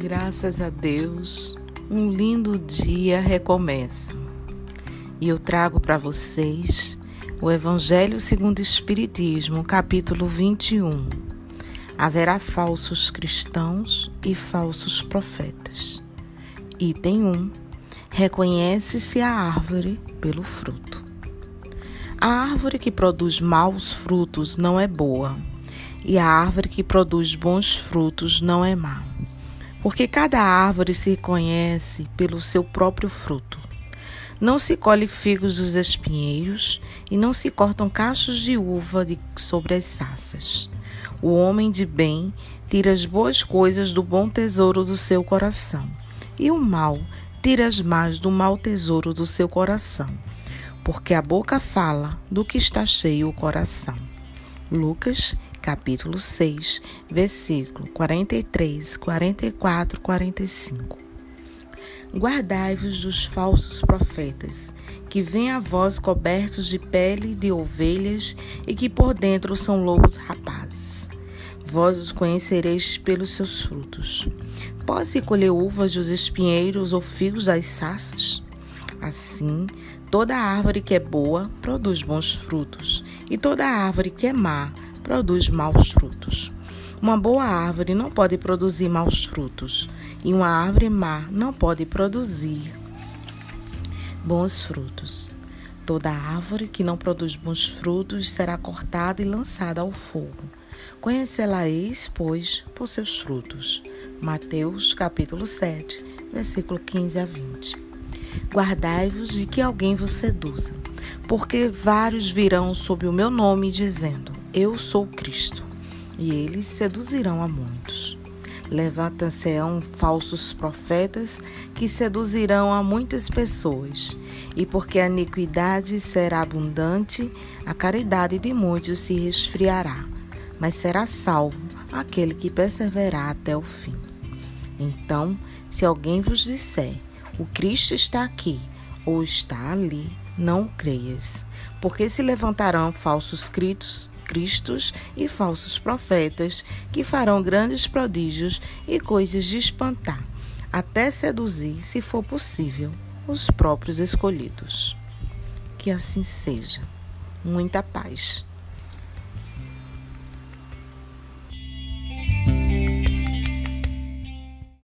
Graças a Deus, um lindo dia recomeça. E eu trago para vocês o Evangelho segundo o Espiritismo, capítulo 21. Haverá falsos cristãos e falsos profetas. Item 1. Reconhece-se a árvore pelo fruto. A árvore que produz maus frutos não é boa, e a árvore que produz bons frutos não é má. Porque cada árvore se conhece pelo seu próprio fruto. Não se colhe figos dos espinheiros e não se cortam cachos de uva de sobre as saças. O homem de bem tira as boas coisas do bom tesouro do seu coração, e o mal tira as más do mau tesouro do seu coração porque a boca fala do que está cheio o coração. Lucas, capítulo 6, versículo 43, 44, 45. Guardai-vos dos falsos profetas, que vêm a vós cobertos de pele de ovelhas e que por dentro são lobos rapazes. Vós os conhecereis pelos seus frutos. Pode-se colher uvas dos espinheiros ou figos das saças? Assim, toda árvore que é boa produz bons frutos, e toda árvore que é má produz maus frutos. Uma boa árvore não pode produzir maus frutos, e uma árvore má não pode produzir bons frutos. Toda árvore que não produz bons frutos será cortada e lançada ao fogo. Conhecê-la-eis, pois, por seus frutos. Mateus capítulo 7, versículo 15 a 20. Guardai-vos de que alguém vos seduza, porque vários virão sob o meu nome, dizendo: Eu sou Cristo, e eles seduzirão a muitos. Levantam-se-ão falsos profetas que seduzirão a muitas pessoas, e porque a iniquidade será abundante, a caridade de muitos se resfriará, mas será salvo aquele que perseverar até o fim. Então, se alguém vos disser, o Cristo está aqui ou está ali, não creias, porque se levantarão falsos cristos, cristos e falsos profetas que farão grandes prodígios e coisas de espantar, até seduzir, se for possível, os próprios escolhidos. Que assim seja. Muita paz.